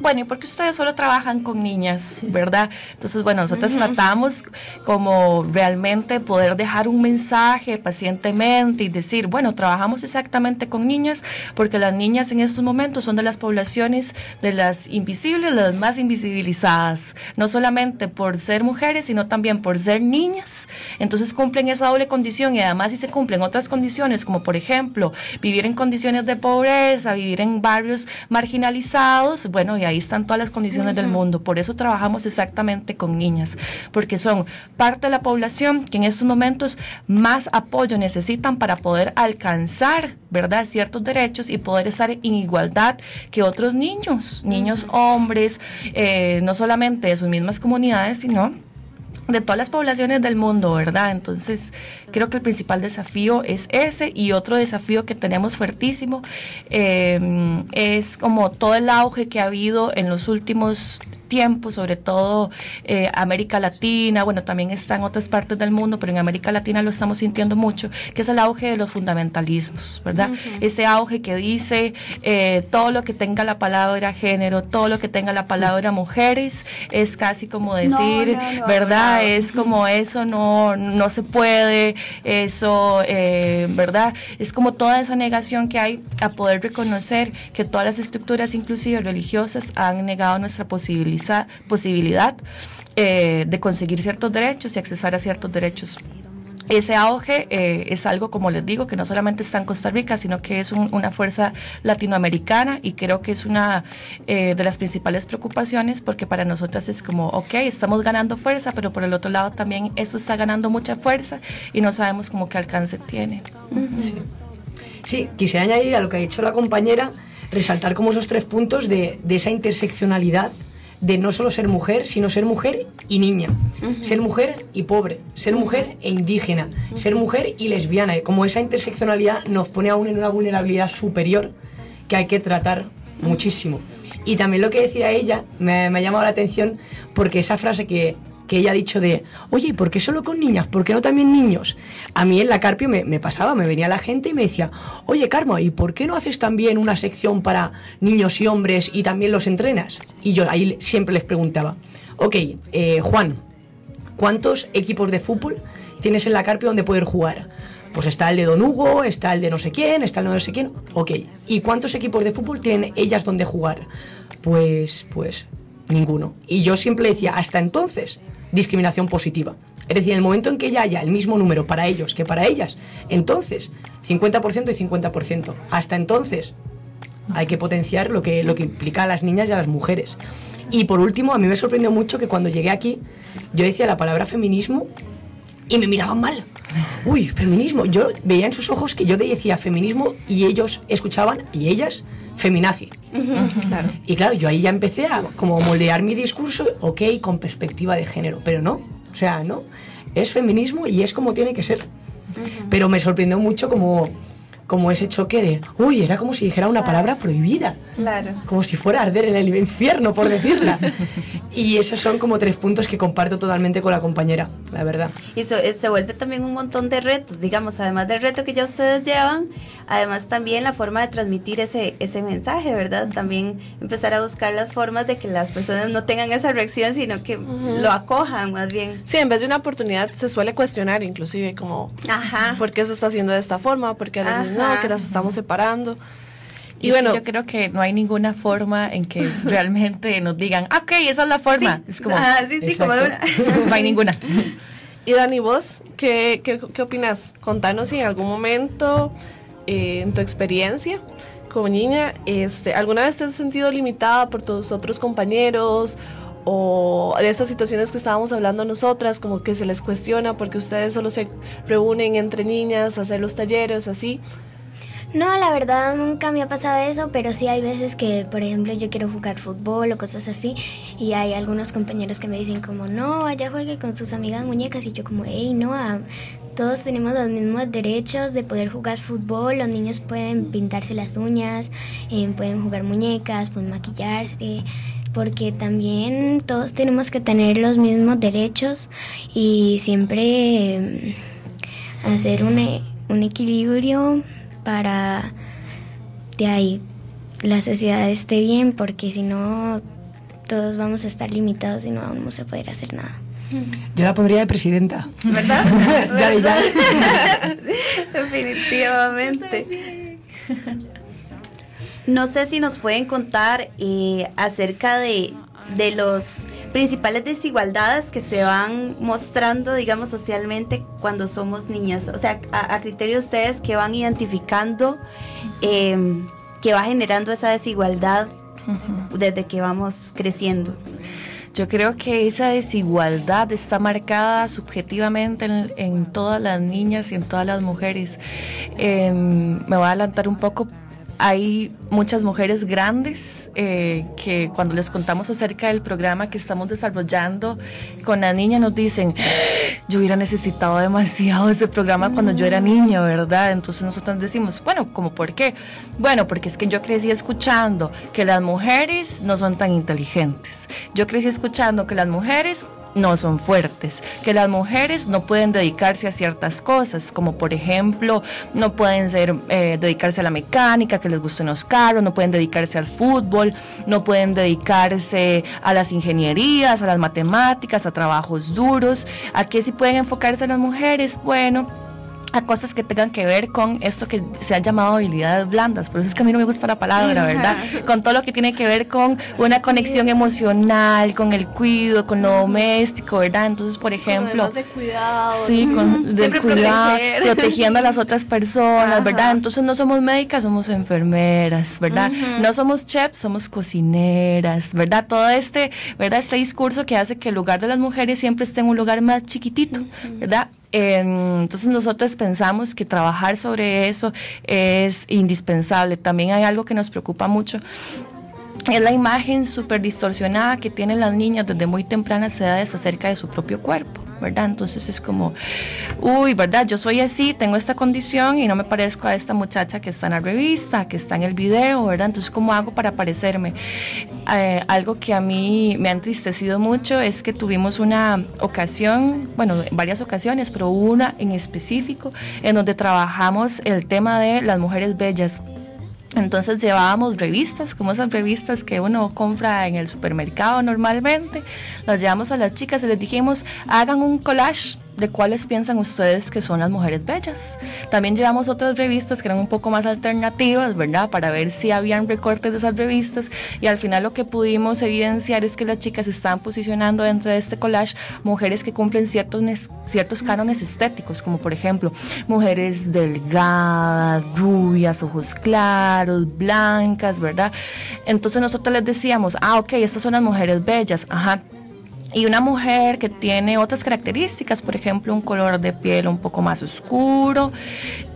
[SPEAKER 4] bueno, ¿y por qué ustedes solo trabajan con niñas, verdad? Entonces, bueno, nosotros tratamos como realmente poder dejar un mensaje pacientemente y decir, bueno, trabajamos exactamente con niñas porque las niñas en estos momentos son de las poblaciones de las invisibles, las más invisibilizadas, no solamente por ser mujeres, sino también por ser niñas. Entonces cumplen esa doble condición y además si se cumplen otras condiciones, como por ejemplo, vivir en condiciones de pobreza, vivir en barrios marginalizados, bueno, y ahí están todas las condiciones del mundo. Por eso trabajamos exactamente con niñas, porque son parte de la población que en estos momentos más apoyo necesitan para poder alcanzar, ¿verdad?, ciertos derechos y poder estar en igualdad que otros niños, niños hombres, eh, no solamente de sus mismas comunidades, sino de todas las poblaciones del mundo, ¿verdad? Entonces, creo que el principal desafío es ese y otro desafío que tenemos fuertísimo eh, es como todo el auge que ha habido en los últimos tiempo, sobre todo eh, América Latina, bueno, también está en otras partes del mundo, pero en América Latina lo estamos sintiendo mucho, que es el auge de los fundamentalismos, ¿verdad? Ese auge que dice eh, todo lo que tenga la palabra género, todo lo que tenga la palabra mujeres, es casi como decir, ¿verdad? Es como eso no, no se puede, eso, eh, ¿verdad? Es como toda esa negación que hay a poder reconocer que todas las estructuras, inclusive religiosas, han negado nuestra posibilidad posibilidad eh, de conseguir ciertos derechos y accesar a ciertos derechos. Ese auge eh, es algo, como les digo, que no solamente está en Costa Rica, sino que es una fuerza latinoamericana y creo que es una eh, de las principales preocupaciones porque para nosotras es como, ok, estamos ganando fuerza, pero por el otro lado también esto está ganando mucha fuerza y no sabemos cómo qué alcance tiene.
[SPEAKER 3] sí. sí. quisiera añadir a lo que ha dicho la compañera, resaltar como esos tres puntos de, de esa interseccionalidad de no solo ser mujer, sino ser mujer y niña, ser mujer y pobre, ser mujer e indígena, ser mujer y lesbiana. Como esa interseccionalidad nos pone aún en una vulnerabilidad superior que hay que tratar muchísimo. Y también lo que decía ella me, me ha llamado la atención porque esa frase que que ella ha dicho de, oye, ¿y por qué solo con niñas? ¿Por qué no también niños? A mí en la Carpio me, pasaba, me venía la gente y me decía, oye, Carmo, ¿y por qué no haces también una sección para niños y hombres y también los entrenas? Y yo ahí siempre les preguntaba, ok, eh, Juan, ¿cuántos equipos de fútbol tienes en la Carpio donde poder jugar? Pues está el de Don Hugo, está el de no sé quién, está el de no sé quién. Ok. ¿Y cuántos equipos de fútbol tienen ellas donde jugar? Pues, pues, ninguno. Y yo siempre decía, hasta entonces, discriminación positiva. Es decir, en el momento en que ya haya el mismo número para ellos que para ellas, entonces 50% y 50%. Hasta entonces hay que potenciar lo que, lo que implica a las niñas y a las mujeres. Y por último, a mí me sorprendió mucho que cuando llegué aquí, yo decía la palabra feminismo y me miraban mal. Uy, feminismo. Yo veía en sus ojos que yo decía feminismo y ellos escuchaban y ellas feminazi. Y claro, yo ahí ya empecé a como moldear mi discurso, ok, con perspectiva de género, pero no, o sea, no, es feminismo y es como tiene que ser. Pero me sorprendió mucho como como ese choque de, uy, era como si dijera una palabra prohibida.
[SPEAKER 2] Claro.
[SPEAKER 3] Como si fuera a arder en el infierno, por decirla. y esos son como tres puntos que comparto totalmente con la compañera, la verdad.
[SPEAKER 2] Y se, se vuelve también un montón de retos, digamos, además del reto que ya ustedes llevan, además también la forma de transmitir ese, ese mensaje, ¿verdad? También empezar a buscar las formas de que las personas no tengan esa reacción, sino que lo acojan más bien.
[SPEAKER 6] Sí, en vez de una oportunidad se suele cuestionar inclusive como,
[SPEAKER 2] Ajá.
[SPEAKER 6] ¿por qué se está haciendo de esta forma? ¿Por qué a niñas no? Que las estamos separando. Y
[SPEAKER 4] Y
[SPEAKER 6] bueno,
[SPEAKER 4] yo creo que no hay ninguna forma en que realmente nos digan, "Ah, ok, esa es la forma. Es como,
[SPEAKER 2] Ah, sí, sí, como de una.
[SPEAKER 4] no hay ninguna.
[SPEAKER 6] y Dani, vos, ¿qué, qué, qué opinas? Contanos si en algún momento, eh, en tu experiencia como niña, este, ¿alguna vez te has sentido limitada por tus otros compañeros? O de estas situaciones que estábamos hablando nosotras, como que se les cuestiona porque ustedes solo se reúnen entre niñas a hacer los talleres, así.
[SPEAKER 5] No, la verdad nunca me ha pasado eso, pero sí hay veces que, por ejemplo, yo quiero jugar fútbol o cosas así y hay algunos compañeros que me dicen como, no, allá juegue con sus amigas muñecas y yo como, hey, no, ah, todos tenemos los mismos derechos de poder jugar fútbol, los niños pueden pintarse las uñas, eh, pueden jugar muñecas, pueden maquillarse, porque también todos tenemos que tener los mismos derechos y siempre eh, hacer un equilibrio para de ahí la sociedad esté bien, porque si no todos vamos a estar limitados y no vamos a poder hacer nada.
[SPEAKER 3] Yo la pondría de presidenta.
[SPEAKER 2] ¿Verdad?
[SPEAKER 3] Ya, ya.
[SPEAKER 2] Definitivamente. No sé si nos pueden contar eh, acerca de, de los principales desigualdades que se van mostrando, digamos, socialmente cuando somos niñas. O sea, a, a criterio de ustedes que van identificando eh, que va generando esa desigualdad desde que vamos creciendo.
[SPEAKER 4] Yo creo que esa desigualdad está marcada subjetivamente en, en todas las niñas y en todas las mujeres. Eh, me voy a adelantar un poco. Hay muchas mujeres grandes eh, que cuando les contamos acerca del programa que estamos desarrollando con la niña nos dicen, yo hubiera necesitado demasiado ese programa cuando yo era niña, ¿verdad? Entonces nosotros decimos, bueno, ¿cómo por qué? Bueno, porque es que yo crecí escuchando que las mujeres no son tan inteligentes. Yo crecí escuchando que las mujeres no son fuertes, que las mujeres no pueden dedicarse a ciertas cosas, como por ejemplo, no pueden ser, eh, dedicarse a la mecánica, que les gusten los carros, no pueden dedicarse al fútbol, no pueden dedicarse a las ingenierías, a las matemáticas, a trabajos duros. ¿A qué sí pueden enfocarse las mujeres? Bueno, a cosas que tengan que ver con esto que se ha llamado habilidades blandas, por eso es que a mí no me gusta la palabra, ¿verdad? Con todo lo que tiene que ver con una conexión emocional, con el cuido, con lo doméstico, ¿verdad? Entonces, por ejemplo,
[SPEAKER 6] Más de cuidado.
[SPEAKER 4] Sí, con del cuidado,
[SPEAKER 2] proteger.
[SPEAKER 4] protegiendo a las otras personas,
[SPEAKER 2] Ajá.
[SPEAKER 4] ¿verdad? Entonces no somos médicas, somos enfermeras, ¿verdad? No somos chefs, somos cocineras, ¿verdad? Todo este, ¿verdad? Este discurso que hace que el lugar de las mujeres siempre esté en un lugar más chiquitito, ¿verdad? Eh, entonces nosotros pensamos que trabajar sobre eso es indispensable. También hay algo que nos preocupa mucho es la imagen súper distorsionada que tienen las niñas desde muy tempranas edades acerca de su propio cuerpo, ¿verdad? Entonces es como, uy, ¿verdad? Yo soy así, tengo esta condición y no me parezco a esta muchacha que está en la revista, que está en el video, ¿verdad? Entonces, ¿cómo hago para parecerme? Eh, algo que a mí me ha entristecido mucho es que tuvimos una ocasión, bueno, varias ocasiones, pero una en específico en donde trabajamos el tema de las mujeres bellas. Entonces llevábamos revistas, como esas revistas que uno compra en el supermercado normalmente, las llevamos a las chicas y les dijimos, hagan un collage de cuáles piensan ustedes que son las mujeres bellas. También llevamos otras revistas que eran un poco más alternativas, ¿verdad? Para ver si habían recortes de esas revistas y al final lo que pudimos evidenciar es que las chicas están posicionando dentro de este collage mujeres que cumplen ciertos, ciertos cánones estéticos, como por ejemplo mujeres delgadas, rubias, ojos claros, blancas, ¿verdad? Entonces nosotros les decíamos, ah, ok, estas son las mujeres bellas, ajá y una mujer que tiene otras características, por ejemplo, un color de piel un poco más oscuro.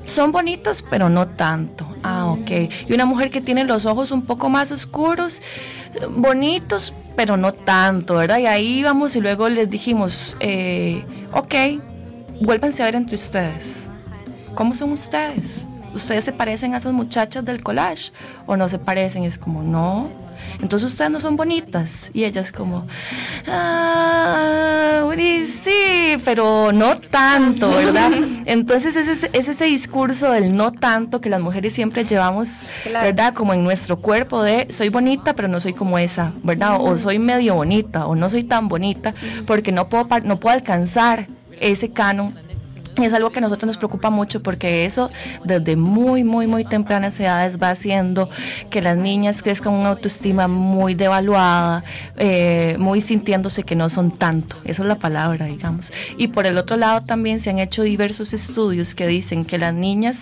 [SPEAKER 4] Son bonitas, pero no tanto. Ah, ok. Y una mujer que tiene los ojos un poco más oscuros, bonitos, pero no tanto, ¿verdad? Y ahí íbamos y luego les dijimos, eh, ok, vuélvanse a ver entre ustedes. ¿Cómo son ustedes? ¿Ustedes se parecen a esas muchachas del collage o no se parecen? Es como, no, entonces ustedes no son bonitas. Y ellas como, ah, sí, pero no tanto, ¿verdad? Entonces es, es ese discurso del no tanto que las mujeres siempre llevamos, ¿verdad? Como en nuestro cuerpo de soy bonita, pero no soy como esa, ¿verdad? O soy medio bonita, o no soy tan bonita, porque no puedo, no puedo alcanzar ese canon es algo que a nosotros nos preocupa mucho porque eso desde muy, muy, muy tempranas edades va haciendo que las niñas crezcan una autoestima muy devaluada, eh, muy sintiéndose que no son tanto. Esa es la palabra, digamos. Y por el otro lado también se han hecho diversos estudios que dicen que las niñas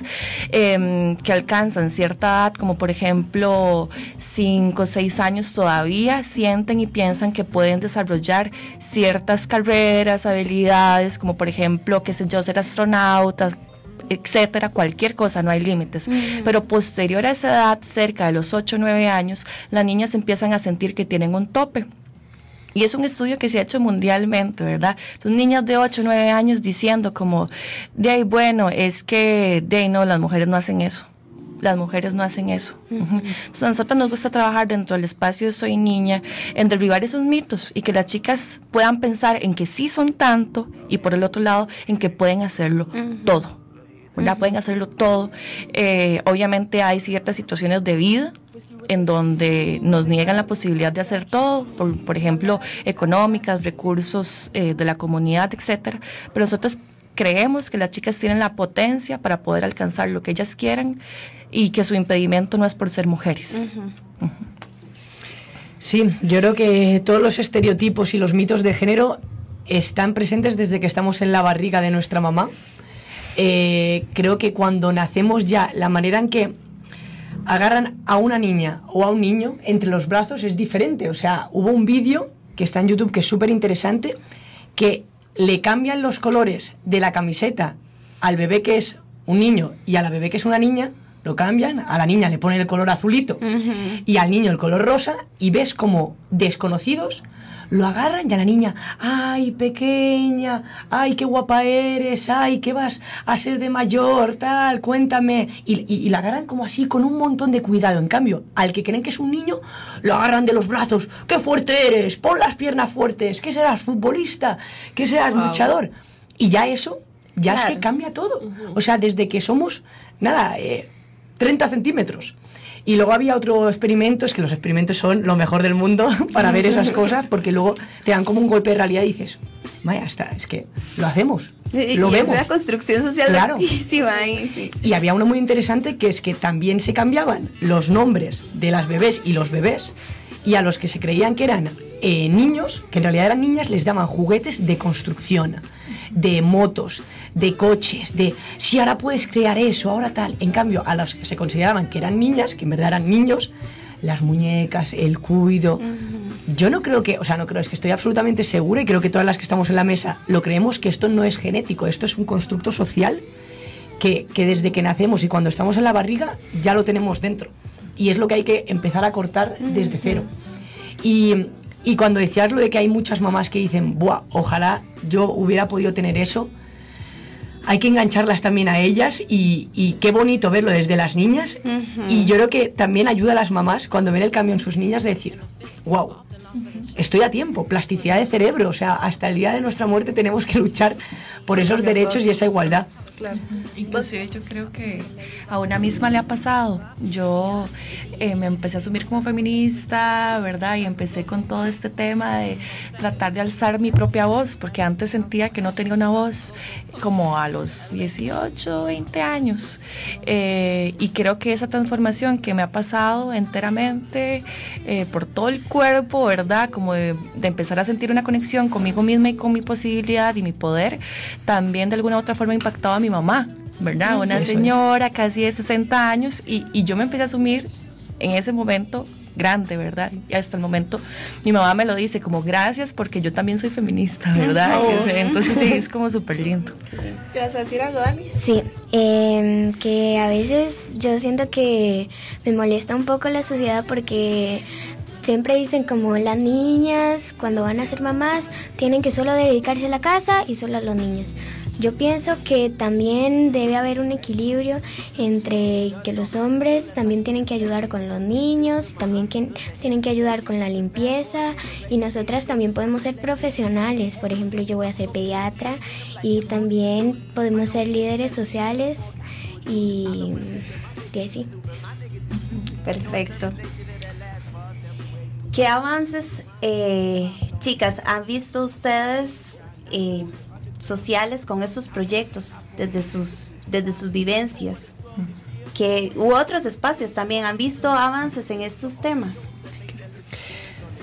[SPEAKER 4] em, que alcanzan cierta edad, como por ejemplo 5 o 6 años todavía, sienten y piensan que pueden desarrollar ciertas carreras, habilidades, como por ejemplo, qué sé yo, ser astronautas, etcétera, cualquier cosa, no hay límites. Pero posterior a esa edad, cerca de los 8 o 9 años, las niñas empiezan a sentir que tienen un tope. Y es un estudio que se ha hecho mundialmente, ¿verdad? Entonces, niñas de 8 o 9 años diciendo como, de ahí, bueno, es que, de ahí, no, las mujeres no hacen eso las mujeres no hacen eso. Entonces a nosotros nos gusta trabajar dentro del espacio de Soy Niña en derribar esos mitos y que las chicas puedan pensar en que sí son tanto y por el otro lado en que pueden hacerlo todo. ¿verdad? Pueden hacerlo todo. Eh, obviamente hay ciertas situaciones de vida en donde nos niegan la posibilidad de hacer todo, por, ejemplo, económicas, recursos eh, de la comunidad, etcétera. Pero nosotros creemos que las chicas tienen la potencia para poder alcanzar lo que ellas quieran y que su impedimento no es por ser mujeres.
[SPEAKER 3] Sí, yo creo que todos los estereotipos y los mitos de género están presentes desde que estamos en la barriga de nuestra mamá. Eh, creo que cuando nacemos ya, la manera en que agarran a una niña o a un niño entre los brazos es diferente. O sea, hubo un vídeo que está en YouTube que es súper interesante, que le cambian los colores de la camiseta al bebé que es un niño y a la bebé que es una niña lo cambian, a la niña le ponen el color azulito y al niño el color rosa y ves como desconocidos lo agarran y a la niña, ay pequeña, ay qué guapa eres, ay qué vas a ser de mayor, tal, cuéntame. Y, y, la agarran como así con un montón de cuidado. En cambio, al que creen que es un niño, lo agarran de los brazos, qué fuerte eres, pon las piernas fuertes, ¿qué serás futbolista? ¿Qué serás luchador? Y ya eso, ya es que cambia todo. O sea, desde que somos, nada, eh, 30 centímetros. Y luego había otro experimento, es que los experimentos son lo mejor del mundo para ver esas cosas, porque luego te dan como un golpe de realidad y dices, vaya, está, es que lo hacemos. lo
[SPEAKER 2] vemos. Es una construcción social
[SPEAKER 3] claro. Y había uno muy interesante que es que también se cambiaban los nombres de las bebés y los bebés, y a los que se creían que eran eh, niños, que en realidad eran niñas, les daban juguetes de construcción, de motos, de coches, de si ahora puedes crear eso, ahora tal. En cambio, a los que se consideraban que eran niñas, que en verdad eran niños, las muñecas, el cuido. Yo no creo que, o sea, no creo, es que estoy absolutamente segura y creo que todas las que estamos en la mesa lo creemos que esto no es genético, esto es un constructo social que, que desde que nacemos y cuando estamos en la barriga ya lo tenemos dentro. Y es lo que hay que empezar a cortar desde cero. Y, y cuando decías lo de que hay muchas mamás que dicen, Buah, ojalá yo hubiera podido tener eso, hay que engancharlas también a ellas y, qué bonito verlo desde las niñas. Y yo creo que también ayuda a las mamás cuando ven el cambio en sus niñas de decir, wow, estoy a tiempo, plasticidad de cerebro, o sea, hasta el día de nuestra muerte tenemos que luchar por esos derechos y esa igualdad.
[SPEAKER 6] Claro.
[SPEAKER 4] Inclusive yo creo que a una misma le ha pasado. Yo eh, me empecé a asumir como feminista, ¿verdad? Y empecé con todo este tema de tratar de alzar mi propia voz, porque antes sentía que no tenía una voz como a los 18, 20 años. Eh, y creo que esa transformación que me ha pasado enteramente eh, por todo el cuerpo, ¿verdad? Como de, de empezar a sentir una conexión conmigo misma y con mi posibilidad y mi poder, también de alguna u otra forma ha impactado a mi mamá, ¿verdad? Una señora casi de 60 años y, y yo me empecé a asumir en ese momento grande, ¿verdad? Y hasta el momento mi mamá me lo dice como gracias porque yo también soy feminista, ¿verdad?
[SPEAKER 6] Oh.
[SPEAKER 4] Entonces sí, es como súper lindo.
[SPEAKER 6] ¿Te vas a decir algo, Dani?
[SPEAKER 5] Sí, em, que a veces yo siento que me molesta un poco la sociedad porque siempre dicen como las niñas cuando van a ser mamás tienen que solo dedicarse a la casa y solo a los niños. Yo pienso que también debe haber un equilibrio entre que los hombres también tienen que ayudar con los niños, también que tienen que ayudar con la limpieza y nosotras también podemos ser profesionales. Por ejemplo, yo voy a ser pediatra y también podemos ser líderes sociales y, y así.
[SPEAKER 2] Perfecto. ¿Qué avances, eh, chicas, han visto ustedes eh, sociales con estos proyectos desde sus, desde sus vivencias? Que, u otros espacios también han visto avances en estos temas.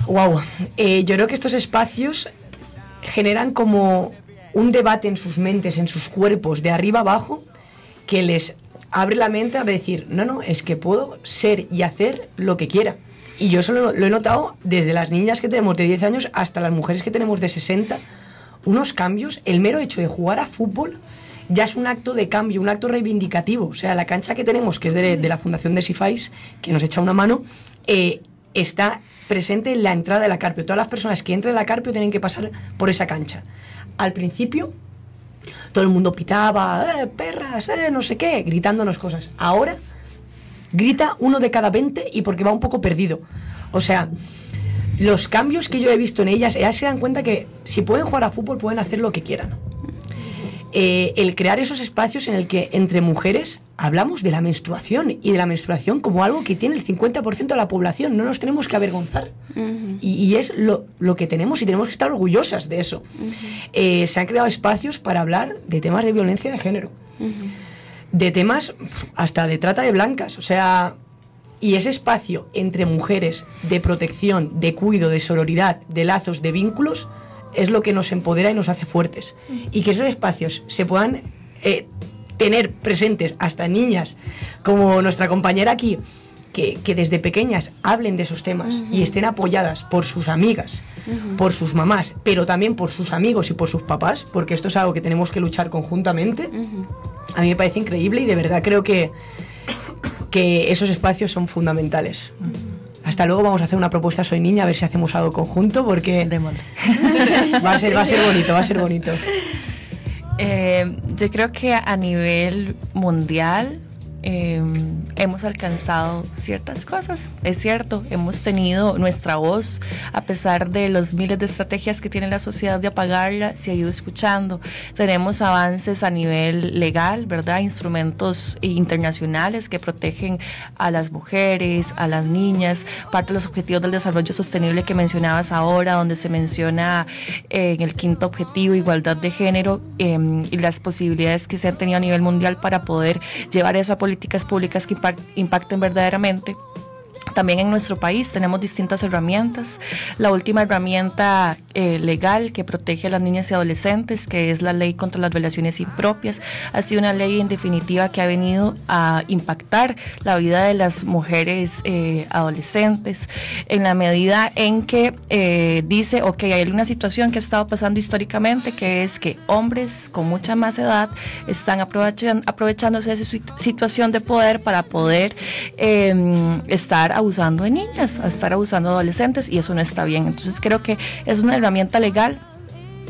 [SPEAKER 3] Wow, Eh, yo creo que estos espacios generan como un debate en sus mentes, en sus cuerpos, de arriba abajo, que les abre la mente a decir, no, no, es que puedo ser y hacer lo que quiera. Y yo eso lo, lo he notado desde las niñas que tenemos de 10 años hasta las mujeres que tenemos de 60, unos cambios, el mero hecho de jugar a fútbol ya es un acto de cambio, un acto reivindicativo. O sea, la cancha que tenemos, que es de, la Fundación de Sifais, que nos echa una mano, eh, está presente en la entrada de la Carpio. Todas las personas que entran en la Carpio tienen que pasar por esa cancha. Al principio, todo el mundo pitaba, eh, perras, eh, no sé qué, gritándonos cosas. Ahora, grita uno de cada 20 y porque va un poco perdido. O sea, los cambios que yo he visto en ellas, ellas se dan cuenta que si pueden jugar a fútbol pueden hacer lo que quieran. Eh, el crear esos espacios en el que entre mujeres hablamos de la menstruación y de la menstruación como algo que tiene el 50% de la población, no nos tenemos que avergonzar. y, y es lo, lo que tenemos y tenemos que estar orgullosas de eso. Eh, se han creado espacios para hablar de temas de violencia de género, de temas hasta de trata de blancas, o sea, y ese espacio entre mujeres de protección, de cuido, de sororidad, de lazos, de vínculos, es lo que nos empodera y nos hace fuertes. Y que esos espacios se puedan eh, tener presentes hasta niñas, como nuestra compañera aquí, que, que desde pequeñas hablen de esos temas y estén apoyadas por sus amigas, por sus mamás, pero también por sus amigos y por sus papás, porque esto es algo que tenemos que luchar conjuntamente. A mí me parece increíble y de verdad creo que, que esos espacios son fundamentales. Hasta luego vamos a hacer una propuesta Soy Niña, a ver si hacemos algo conjunto, porque va a ser, va a ser bonito, va a ser bonito.
[SPEAKER 4] Eh, yo creo que a nivel mundial eh, hemos alcanzado ciertas cosas. Es cierto, hemos tenido nuestra voz, a pesar de los miles de estrategias que tiene la sociedad de apagarla, se ha ido escuchando. Tenemos avances a nivel legal, ¿verdad? Instrumentos internacionales que protegen a las mujeres, a las niñas, parte de los objetivos del desarrollo sostenible que mencionabas ahora, donde se menciona eh, en el quinto objetivo igualdad de género eh, y las posibilidades que se han tenido a nivel mundial para poder llevar eso a políticas públicas que impact- impacten verdaderamente. También en nuestro país tenemos distintas herramientas. La última herramienta eh, legal que protege a las niñas y adolescentes, que es la ley contra las violaciones impropias, ha sido una ley en definitiva que ha venido a impactar la vida de las mujeres eh, adolescentes en la medida en que eh, dice, ok, hay una situación que ha estado pasando históricamente, que es que hombres con mucha más edad están aprovechan- aprovechándose de su sit- situación de poder para poder eh, estar abusando de niñas, a estar abusando de adolescentes y eso no está bien. Entonces creo que es una herramienta legal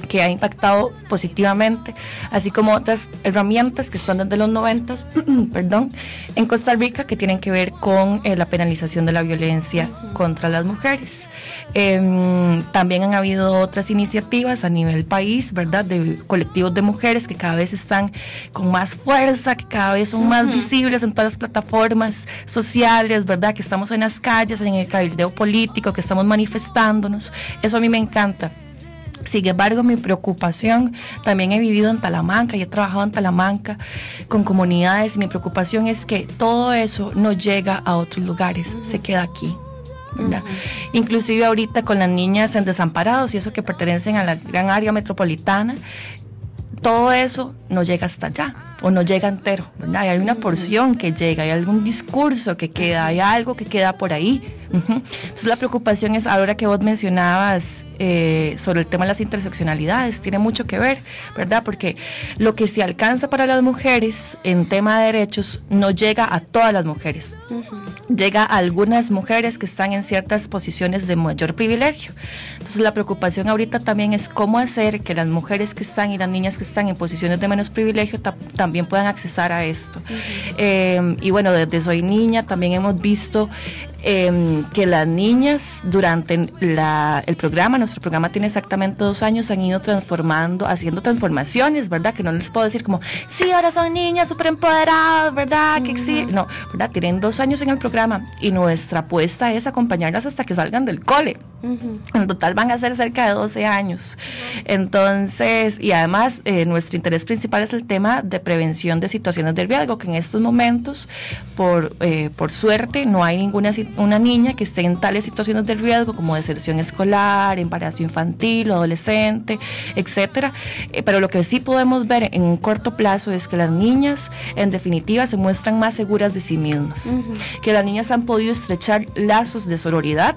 [SPEAKER 4] que ha impactado positivamente, así como otras herramientas que están desde los 90, perdón, en Costa Rica que tienen que ver con eh, la penalización de la violencia contra las mujeres. Em, también han habido otras iniciativas a nivel país, ¿verdad? De colectivos de mujeres que cada vez están con más fuerza, que cada vez son más visibles en todas las plataformas sociales, ¿verdad? Que estamos en las calles, en el cabildeo político, que estamos manifestándonos. Eso a mí me encanta. Sin embargo, mi preocupación, también he vivido en Talamanca y he trabajado en Talamanca con comunidades y mi preocupación es que todo eso no llega a otros lugares, se queda aquí. Inclusive ahorita con las niñas en desamparados y eso que pertenecen a la gran área metropolitana, todo eso no llega hasta allá o no llega entero, Hay una porción que llega, hay algún discurso que queda, hay algo que queda por ahí. Entonces la preocupación es ahora que vos mencionabas eh, sobre el tema de las interseccionalidades, tiene mucho que ver, ¿verdad? Porque lo que se alcanza para las mujeres en tema de derechos no llega a todas las mujeres, llega a algunas mujeres que están en ciertas posiciones de mayor privilegio. Entonces la preocupación ahorita también es cómo hacer que las mujeres que están y las niñas que están en posiciones de menos privilegio también puedan accesar a esto. Eh, y bueno, desde Soy Niña también hemos visto eh, que las niñas durante la, el programa, nuestro programa tiene exactamente dos años, han ido transformando, haciendo transformaciones, ¿verdad? Que no les puedo decir como, sí, ahora son niñas súper empoderadas, ¿verdad? Que sí, no, ¿verdad? Tienen dos años en el programa y nuestra apuesta es acompañarlas hasta que salgan del cole. En total van a ser cerca de 12 años. Entonces, y además, eh, nuestro interés principal es el tema de prevención de situaciones de riesgo, que en estos momentos, por, eh, por suerte, no hay ninguna una niña que esté en tales situaciones de riesgo como deserción escolar, embarazo infantil, adolescente, etcétera. Eh, pero lo que sí podemos ver en un corto plazo es que las niñas, en definitiva, se muestran más seguras de sí mismas, que las niñas han podido estrechar lazos de sororidad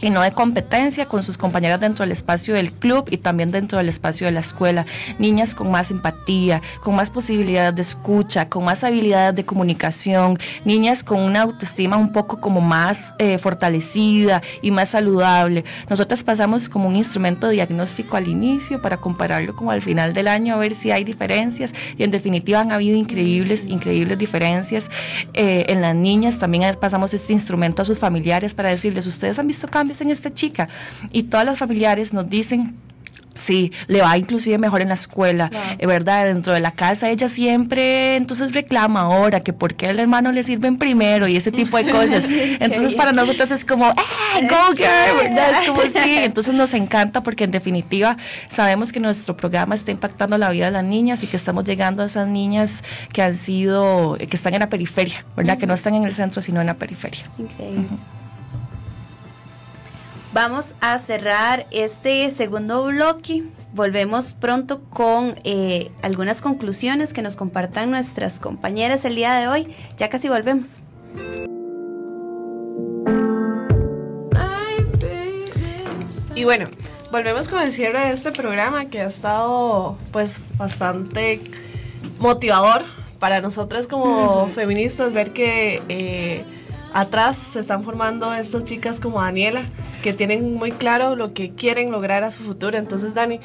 [SPEAKER 4] y no de competencia con sus compañeras dentro del espacio del club y también dentro del espacio de la escuela. Niñas con más empatía, con más posibilidades de escucha, con más habilidades de comunicación, niñas con una autoestima un poco como más eh, fortalecida y más saludable. Nosotras pasamos como un instrumento diagnóstico al inicio para compararlo como al final del año a ver si hay diferencias y en definitiva han habido increíbles, increíbles diferencias eh, en las niñas. También pasamos este instrumento a sus familiares para decirles, ustedes han visto cambios en esta chica. Y todas las familiares nos dicen, Sí, le va inclusive mejor en la escuela, eh, ¿verdad? Dentro de la casa ella siempre entonces reclama ahora que por qué el hermano le sirven primero y ese tipo de cosas. Entonces para nosotros es como, ¡eh, go girl! ¿verdad? Es como sí. Entonces nos encanta porque en definitiva sabemos que nuestro programa está impactando la vida de las niñas y que estamos llegando a esas niñas que han sido, que están en la periferia, ¿verdad? Que no están en el centro sino en la periferia. Increíble.
[SPEAKER 2] Vamos a cerrar este segundo bloque. Volvemos pronto con eh, algunas conclusiones que nos compartan nuestras compañeras el día de hoy. Ya casi volvemos.
[SPEAKER 6] Y bueno, volvemos con el cierre de este programa que ha estado pues bastante motivador para nosotras como feministas ver que eh, atrás se están formando estas chicas como Daniela, que tienen muy claro lo que quieren lograr a su futuro. Entonces, Dani,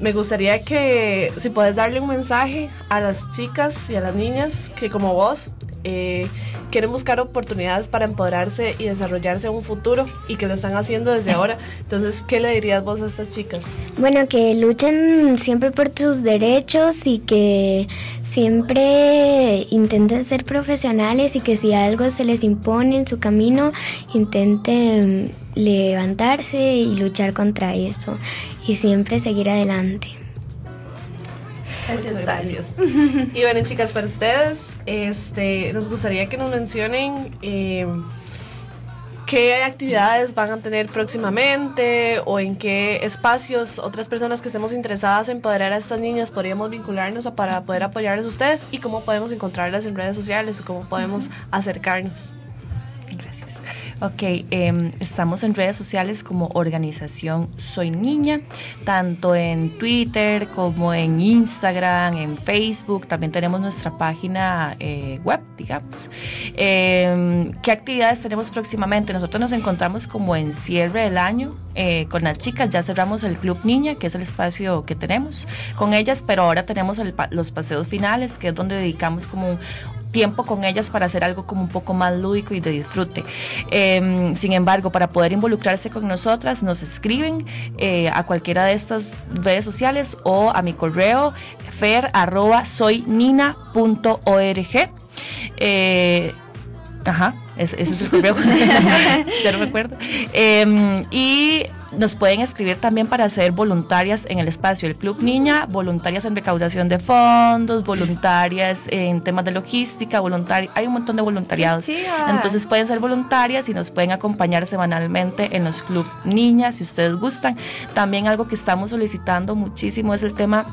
[SPEAKER 6] me gustaría que si puedes darle un mensaje a las chicas y a las niñas que como vos eh, quieren buscar oportunidades para empoderarse y desarrollarse en un futuro y que lo están haciendo desde ahora. Entonces, ¿qué le dirías vos a estas chicas?
[SPEAKER 5] Bueno, que luchen siempre por sus derechos y que siempre intenten ser profesionales y que si algo se les impone en su camino, intenten levantarse y luchar contra eso y siempre seguir adelante.
[SPEAKER 6] Gracias. y bueno, chicas, para ustedes, este, nos gustaría que nos mencionen eh, qué actividades van a tener próximamente o en qué espacios otras personas que estemos interesadas en empoderar a estas niñas podríamos vincularnos para poder apoyarles a ustedes y cómo podemos encontrarlas en redes sociales o cómo podemos acercarnos.
[SPEAKER 4] Ok, em, estamos en redes sociales como organización Soy Niña, tanto en Twitter como en Instagram, en Facebook, también tenemos nuestra página eh, web, digamos. Em, ¿Qué actividades tenemos próximamente? Nosotros nos encontramos como en cierre del año eh, con las chicas, ya cerramos el Club Niña, que es el espacio que tenemos con ellas, pero ahora tenemos los paseos finales, que es donde dedicamos como tiempo con ellas para hacer algo como un poco más lúdico y de disfrute. Em, sin embargo, para poder involucrarse con nosotras, nos escriben eh, a cualquiera de estas redes sociales o a mi correo fer arroba soy eh, ajá, ese, es el correo, ya no me acuerdo. Em, y nos pueden escribir también para ser voluntarias en el espacio del Club Niña, voluntarias en recaudación de fondos, voluntarias en temas de logística, voluntarias, hay un montón de voluntariados. Entonces pueden ser voluntarias y nos pueden acompañar semanalmente en los Club Niña si ustedes gustan. También algo que estamos solicitando muchísimo es el tema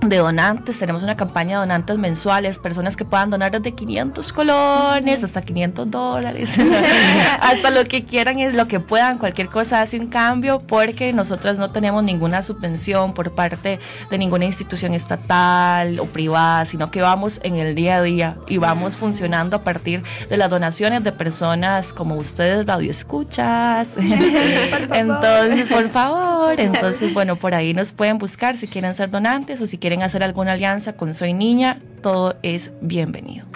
[SPEAKER 4] de donantes, tenemos una campaña de donantes mensuales, personas que puedan donar desde 500 colones hasta 500 dólares, hasta lo que quieran es lo que puedan, cualquier cosa hace un cambio porque nosotras no tenemos ninguna subvención por parte de ninguna institución estatal o privada, sino que vamos en el día a día y vamos funcionando a partir de las donaciones de personas como ustedes, radio escuchas. entonces, por favor, entonces, bueno, por ahí nos pueden buscar si quieren ser donantes o si quieren quieren hacer alguna alianza con Soy Niña, todo es bienvenido.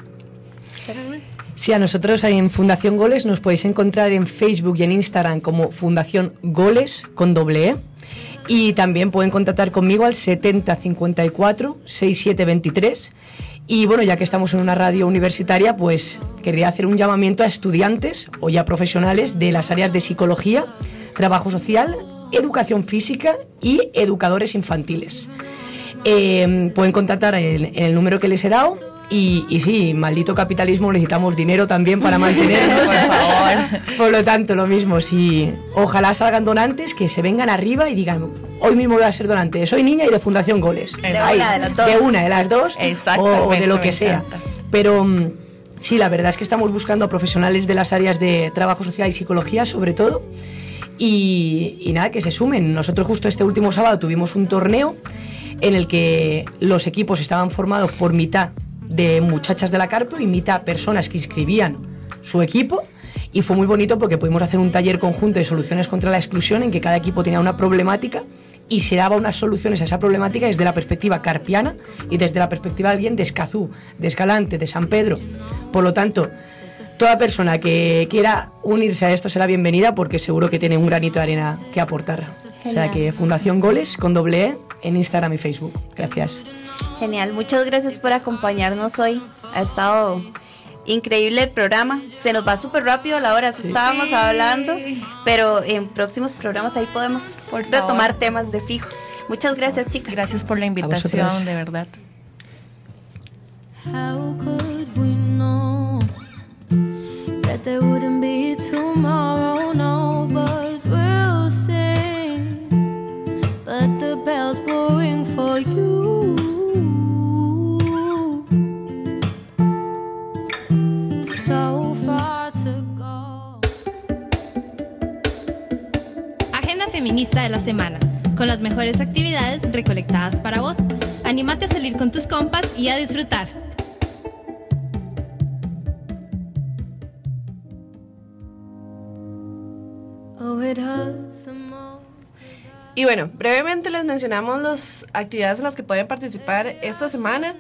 [SPEAKER 3] Sí, a nosotros en Fundación Goles nos podéis encontrar en Facebook y en Instagram como Fundación Goles con doble E. Y también pueden contactar conmigo al 7054 6723. Y bueno, ya que estamos en una radio universitaria, pues quería hacer un llamamiento a estudiantes o ya profesionales de las áreas de psicología, trabajo social, educación física y educadores infantiles. Eh, pueden contactar en, el número que les he dado. Y, y, sí, maldito capitalismo, necesitamos dinero también para mantenernos, por favor. Por lo tanto, lo mismo, si ojalá salgan donantes, que se vengan arriba y digan, hoy mismo voy a ser donante, soy niña y de Fundación Goles.
[SPEAKER 2] De, una, de las dos.
[SPEAKER 3] De una de las dos, o de lo que sea. Pero mm, sí, la verdad es que estamos buscando a profesionales de las áreas de trabajo social y psicología, sobre todo. Y, y nada, que se sumen. Nosotros justo este último sábado tuvimos un torneo en el que los equipos estaban formados por mitad de muchachas de la Carpo y mitad personas que inscribían su equipo. Y fue muy bonito porque pudimos hacer un taller conjunto de soluciones contra la exclusión en que cada equipo tenía una problemática y se daba unas soluciones a esa problemática desde la perspectiva carpiana y desde la perspectiva bien de Escazú, de Escalante, de San Pedro. Por lo tanto, toda persona que quiera unirse a esto será bienvenida porque seguro que tiene un granito de arena que aportar. O sea que Fundación Goles con doble E en Instagram y Facebook. Gracias.
[SPEAKER 2] Genial, muchas gracias por acompañarnos hoy. Ha estado increíble el programa. Se nos va súper rápido la hora, estábamos hablando, pero en próximos programas ahí podemos retomar temas de fijo. Muchas gracias, chicas.
[SPEAKER 4] Gracias por la invitación, de verdad.
[SPEAKER 1] Agenda feminista de la semana, con las mejores actividades recolectadas para vos. Anímate a salir con tus compas y a disfrutar.
[SPEAKER 6] Y bueno, brevemente les mencionamos las actividades en las que pueden participar esta semana.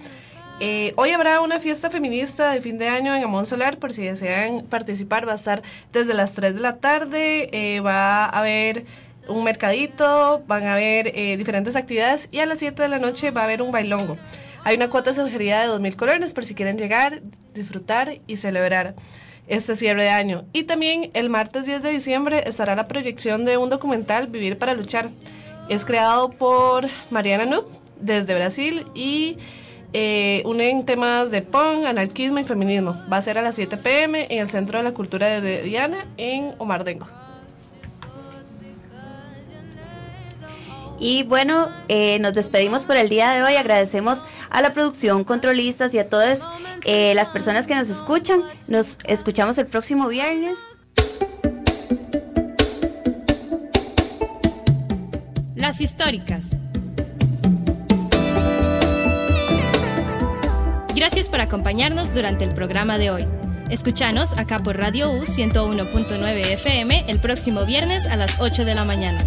[SPEAKER 6] Eh, hoy habrá una fiesta feminista de fin de año en Amón Solar, por si desean participar, va a estar desde las 3 de la tarde, eh, va a haber un mercadito, van a haber eh, diferentes actividades y a las 7 de la noche va a haber un bailongo. Hay una cuota sugerida de 2.000 colones por si quieren llegar, disfrutar y celebrar este cierre de año. Y también el martes 10 de diciembre estará la proyección de un documental Vivir para Luchar. Es creado por Mariana Noob desde Brasil y eh, unen temas de punk, anarquismo y feminismo. Va a ser a las 7 pm en el Centro de la Cultura de Diana en Omardengo.
[SPEAKER 2] Y bueno, eh, nos despedimos por el día de hoy. Agradecemos a la producción, controlistas y a todas eh, las personas que nos escuchan. Nos escuchamos el próximo viernes.
[SPEAKER 1] Las históricas. Gracias por acompañarnos durante el programa de hoy. Escuchanos acá por Radio U 101.9 FM el próximo viernes a las 8 de la mañana.